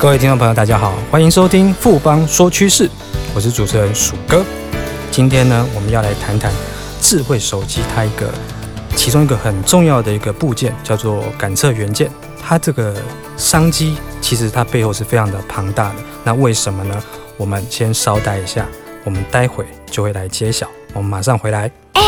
各位听众朋友，大家好，欢迎收听富邦说趋势，我是主持人鼠哥。今天呢，我们要来谈谈智慧手机它一个其中一个很重要的一个部件，叫做感测元件。它这个商机其实它背后是非常的庞大的。那为什么呢？我们先稍待一下，我们待会就会来揭晓。我们马上回来。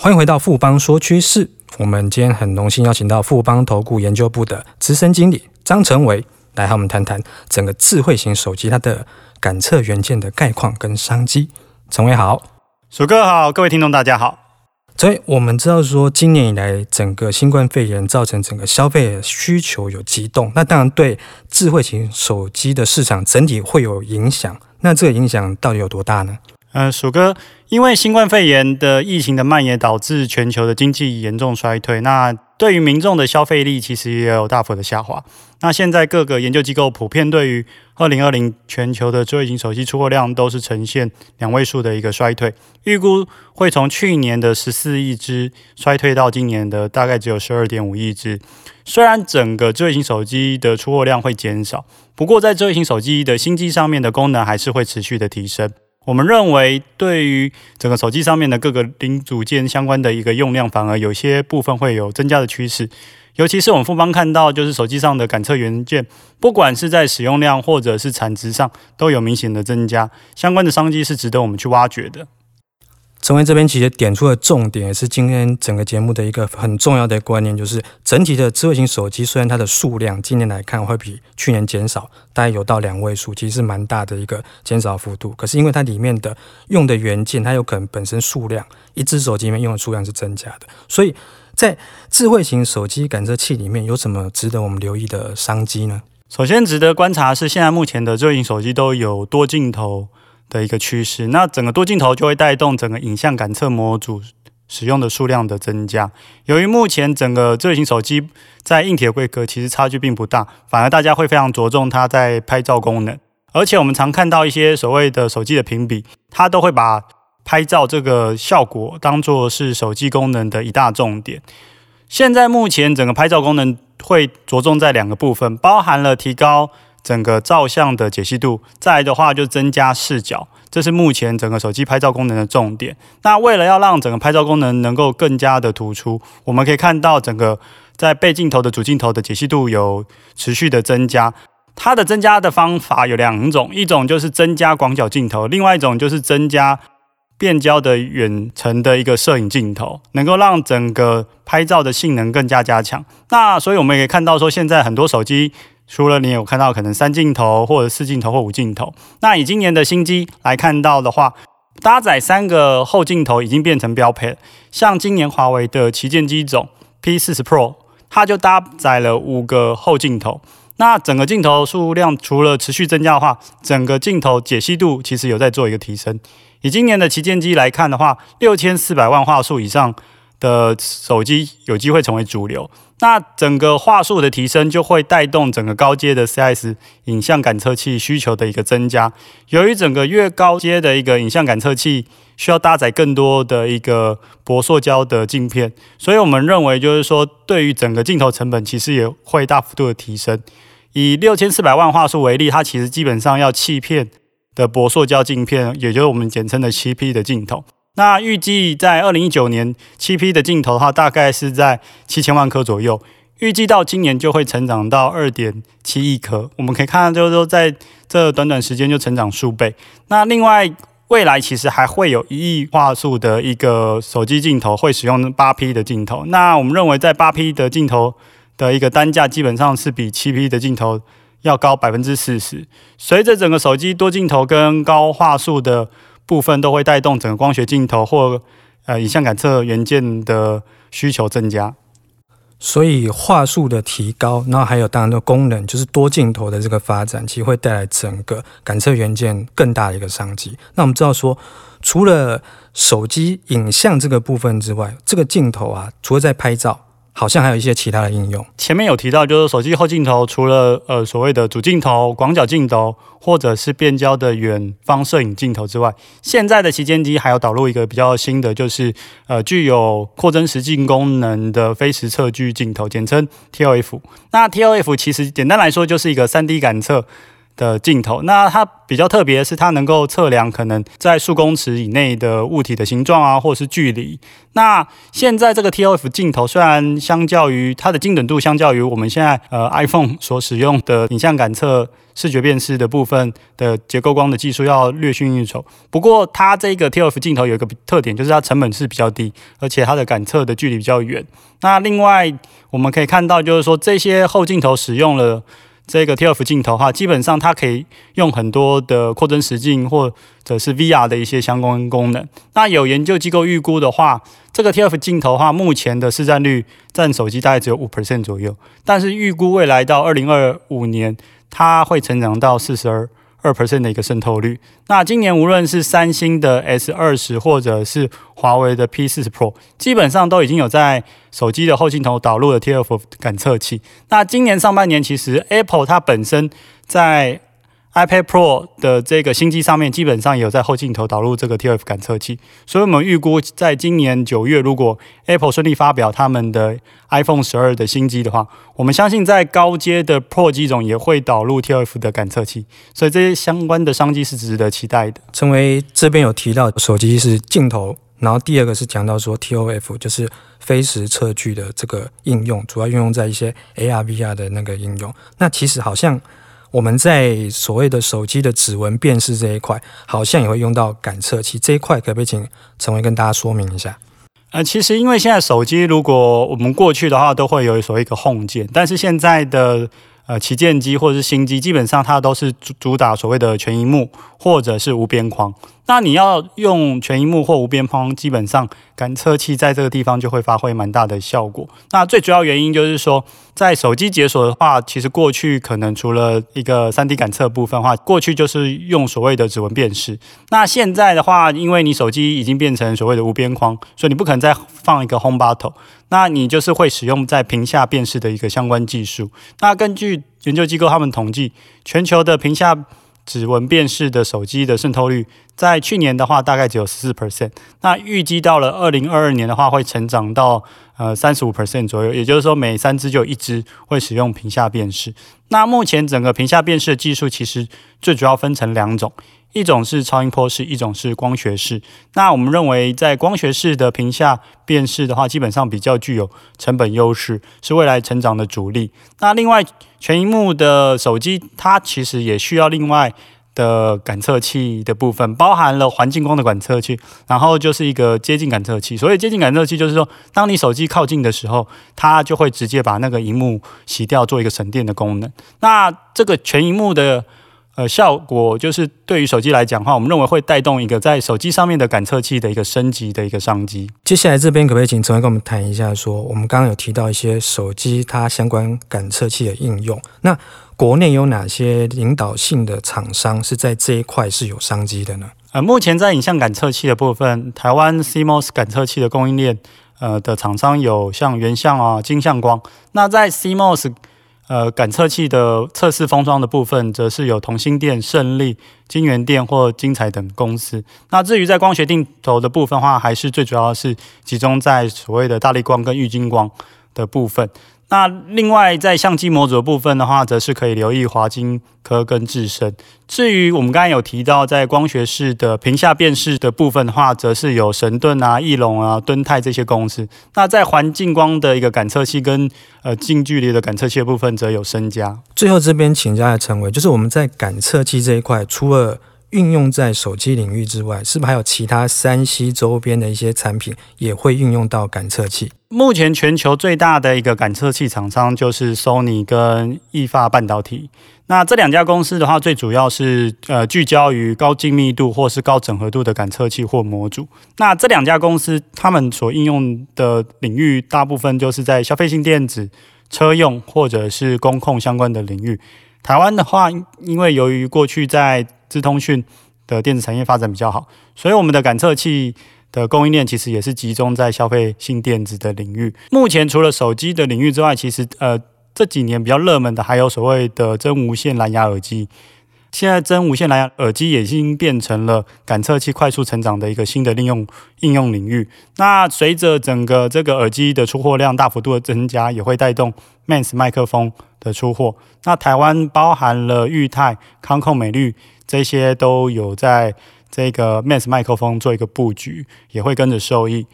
欢迎回到富邦说趋势，我们今天很荣幸邀请到富邦投顾研究部的资深经理张成维来和我们谈谈整个智慧型手机它的感测元件的概况跟商机。成维好，鼠哥好，各位听众大家好。所以我们知道说，今年以来整个新冠肺炎造成整个消费需求有激动，那当然对智慧型手机的市场整体会有影响。那这个影响到底有多大呢？呃，鼠哥，因为新冠肺炎的疫情的蔓延，导致全球的经济严重衰退。那对于民众的消费力，其实也有大幅的下滑。那现在各个研究机构普遍对于二零二零全球的智慧型手机出货量都是呈现两位数的一个衰退，预估会从去年的十四亿只衰退到今年的大概只有十二点五亿只。虽然整个智慧型手机的出货量会减少，不过在智慧型手机的新机上面的功能还是会持续的提升。我们认为，对于整个手机上面的各个零组件相关的一个用量，反而有些部分会有增加的趋势。尤其是我们复方看到，就是手机上的感测元件，不管是在使用量或者是产值上，都有明显的增加。相关的商机是值得我们去挖掘的。成维这边其实点出的重点，也是今天整个节目的一个很重要的观念，就是整体的智慧型手机，虽然它的数量今年来看会比去年减少，大概有到两位数，其实是蛮大的一个减少幅度。可是因为它里面的用的元件，它有可能本身数量，一只手机里面用的数量是增加的，所以在智慧型手机感测器里面有什么值得我们留意的商机呢？首先值得观察是，现在目前的智慧型手机都有多镜头。的一个趋势，那整个多镜头就会带动整个影像感测模组使用的数量的增加。由于目前整个智慧型手机在硬体规格其实差距并不大，反而大家会非常着重它在拍照功能。而且我们常看到一些所谓的手机的评比，它都会把拍照这个效果当做是手机功能的一大重点。现在目前整个拍照功能会着重在两个部分，包含了提高。整个照相的解析度，再的话就增加视角，这是目前整个手机拍照功能的重点。那为了要让整个拍照功能能够更加的突出，我们可以看到整个在背镜头的主镜头的解析度有持续的增加。它的增加的方法有两种，一种就是增加广角镜头，另外一种就是增加变焦的远程的一个摄影镜头，能够让整个拍照的性能更加加强。那所以我们也可以看到说，现在很多手机。除了你有看到可能三镜头或者四镜头或五镜头，那以今年的新机来看到的话，搭载三个后镜头已经变成标配了。像今年华为的旗舰机种 P40 Pro，它就搭载了五个后镜头。那整个镜头数量除了持续增加的话，整个镜头解析度其实有在做一个提升。以今年的旗舰机来看的话，六千四百万画素以上的手机有机会成为主流。那整个画素的提升，就会带动整个高阶的 CIS 影像感测器需求的一个增加。由于整个越高阶的一个影像感测器需要搭载更多的一个薄塑胶的镜片，所以我们认为就是说，对于整个镜头成本其实也会大幅度的提升。以六千四百万画素为例，它其实基本上要七片的薄塑胶镜片，也就是我们简称的七 P 的镜头。那预计在二零一九年，七 P 的镜头的话，大概是在七千万颗左右。预计到今年就会成长到二点七亿颗。我们可以看到，就是说在这短短时间就成长数倍。那另外，未来其实还会有一亿画素的一个手机镜头会使用八 P 的镜头。那我们认为，在八 P 的镜头的一个单价，基本上是比七 P 的镜头要高百分之四十。随着整个手机多镜头跟高画素的部分都会带动整个光学镜头或呃影像感测元件的需求增加。所以画素的提高，然后还有当然的功能，就是多镜头的这个发展，其实会带来整个感测元件更大的一个商机。那我们知道说，除了手机影像这个部分之外，这个镜头啊，除了在拍照。好像还有一些其他的应用。前面有提到，就是手机后镜头除了呃所谓的主镜头、广角镜头，或者是变焦的远方摄影镜头之外，现在的旗舰机还有导入一个比较新的，就是呃具有扩增实境功能的非实测距镜头，简称 ToF。那 ToF 其实简单来说就是一个 3D 感测。的镜头，那它比较特别的是，它能够测量可能在数公尺以内的物体的形状啊，或者是距离。那现在这个 ToF 镜头虽然相较于它的精准度，相较于我们现在呃 iPhone 所使用的影像感测、视觉辨识的部分的结构光的技术要略逊一筹。不过它这个 ToF 镜头有一个特点，就是它成本是比较低，而且它的感测的距离比较远。那另外我们可以看到，就是说这些后镜头使用了。这个 T F 镜头哈，基本上它可以用很多的扩增实境或者是 VR 的一些相关功能。那有研究机构预估的话，这个 T F 镜头的话，目前的市占率占手机大概只有五 percent 左右，但是预估未来到二零二五年，它会成长到四十二。二 percent 的一个渗透率。那今年无论是三星的 S 二十，或者是华为的 P 四十 Pro，基本上都已经有在手机的后镜头导入了 T F 感测器。那今年上半年，其实 Apple 它本身在 iPad Pro 的这个新机上面，基本上也有在后镜头导入这个 TF 感测器，所以我们预估在今年九月，如果 Apple 顺利发表他们的 iPhone 十二的新机的话，我们相信在高阶的 Pro 机种也会导入 TF 的感测器，所以这些相关的商机是值得期待的。成为这边有提到手机是镜头，然后第二个是讲到说 ToF 就是非实测距的这个应用，主要运用在一些 AR、VR 的那个应用。那其实好像。我们在所谓的手机的指纹辨识这一块，好像也会用到感测器这一块，可不可以请陈伟跟大家说明一下？呃，其实因为现在手机，如果我们过去的话，都会有所谓一个 Home 键，但是现在的呃旗舰机或者是新机，基本上它都是主主打所谓的全萤幕或者是无边框。那你要用全荧幕或无边框，基本上感测器在这个地方就会发挥蛮大的效果。那最主要原因就是说，在手机解锁的话，其实过去可能除了一个 3D 感测部分的话，过去就是用所谓的指纹辨识。那现在的话，因为你手机已经变成所谓的无边框，所以你不可能再放一个 Home Button，那你就是会使用在屏下辨识的一个相关技术。那根据研究机构他们统计，全球的屏下指纹辨识的手机的渗透率，在去年的话大概只有十四 percent，那预计到了二零二二年的话会成长到呃三十五 percent 左右，也就是说每三只就有一只会使用屏下辨识。那目前整个屏下辨识的技术其实最主要分成两种。一种是超音波式，一种是光学式。那我们认为，在光学式的屏下辨识的话，基本上比较具有成本优势，是未来成长的主力。那另外，全荧幕的手机，它其实也需要另外的感测器的部分，包含了环境光的感测器，然后就是一个接近感测器。所以，接近感测器就是说，当你手机靠近的时候，它就会直接把那个荧幕洗掉，做一个省电的功能。那这个全荧幕的。呃，效果就是对于手机来讲的话，我们认为会带动一个在手机上面的感测器的一个升级的一个商机。接下来这边可不可以请陈伟跟我们谈一下说，说我们刚刚有提到一些手机它相关感测器的应用，那国内有哪些领导性的厂商是在这一块是有商机的呢？呃，目前在影像感测器的部分，台湾 CMOS 感测器的供应链呃的厂商有像原相啊、金相光。那在 CMOS 呃，感测器的测试封装的部分，则是有同心电、胜利、金源电或精彩等公司。那至于在光学定投的部分的话，还是最主要是集中在所谓的大力光跟玉金光的部分。那另外在相机模组的部分的话，则是可以留意华金科跟致伸。至于我们刚才有提到在光学式的屏下辨识的部分的话，则是有神盾啊、翼龙啊、敦泰这些公司。那在环境光的一个感测器跟呃近距离的感测器的部分，则有升佳。最后这边请教一下成维，就是我们在感测器这一块，除了运用在手机领域之外，是不是还有其他三 C 周边的一些产品也会运用到感测器？目前全球最大的一个感测器厂商就是 Sony 跟意法半导体。那这两家公司的话，最主要是呃聚焦于高精密度或是高整合度的感测器或模组。那这两家公司他们所应用的领域，大部分就是在消费性电子、车用或者是工控相关的领域。台湾的话，因为由于过去在资通讯的电子产业发展比较好，所以我们的感测器的供应链其实也是集中在消费性电子的领域。目前除了手机的领域之外，其实呃。这几年比较热门的还有所谓的真无线蓝牙耳机。现在真无线蓝牙耳机已经变成了感测器快速成长的一个新的应用应用领域。那随着整个这个耳机的出货量大幅度的增加，也会带动 MEMS 麦克风的出货。那台湾包含了裕泰、康控、美律这些都有在这个 MEMS 麦克风做一个布局，也会跟着受益。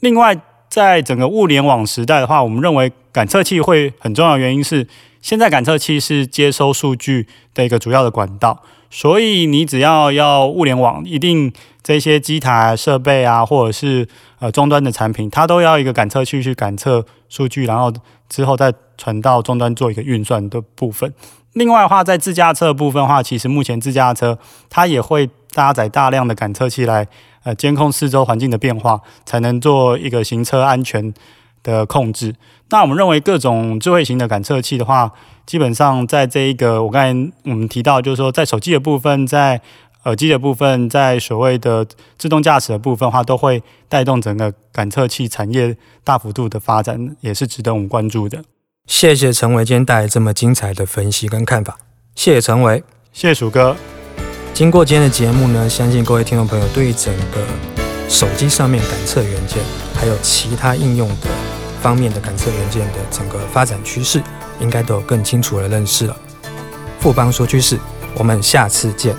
另外，在整个物联网时代的话，我们认为感测器会很重要原因是，现在感测器是接收数据的一个主要的管道，所以你只要要物联网，一定这些机台设备啊，或者是呃终端的产品，它都要一个感测器去感测数据，然后之后再传到终端做一个运算的部分。另外的话，在自驾车部分的话，其实目前自驾车它也会搭载大量的感测器来。呃，监控四周环境的变化，才能做一个行车安全的控制。那我们认为各种智慧型的感测器的话，基本上在这一个我刚才我们提到，就是说在手机的部分，在耳机的部分，在所谓的自动驾驶的部分的话，都会带动整个感测器产业大幅度的发展，也是值得我们关注的。谢谢陈伟今天带来这么精彩的分析跟看法。谢谢陈伟，谢谢鼠哥。经过今天的节目呢，相信各位听众朋友对于整个手机上面感测元件，还有其他应用的方面的感测元件的整个发展趋势，应该都有更清楚的认识了。富邦说趋势，我们下次见。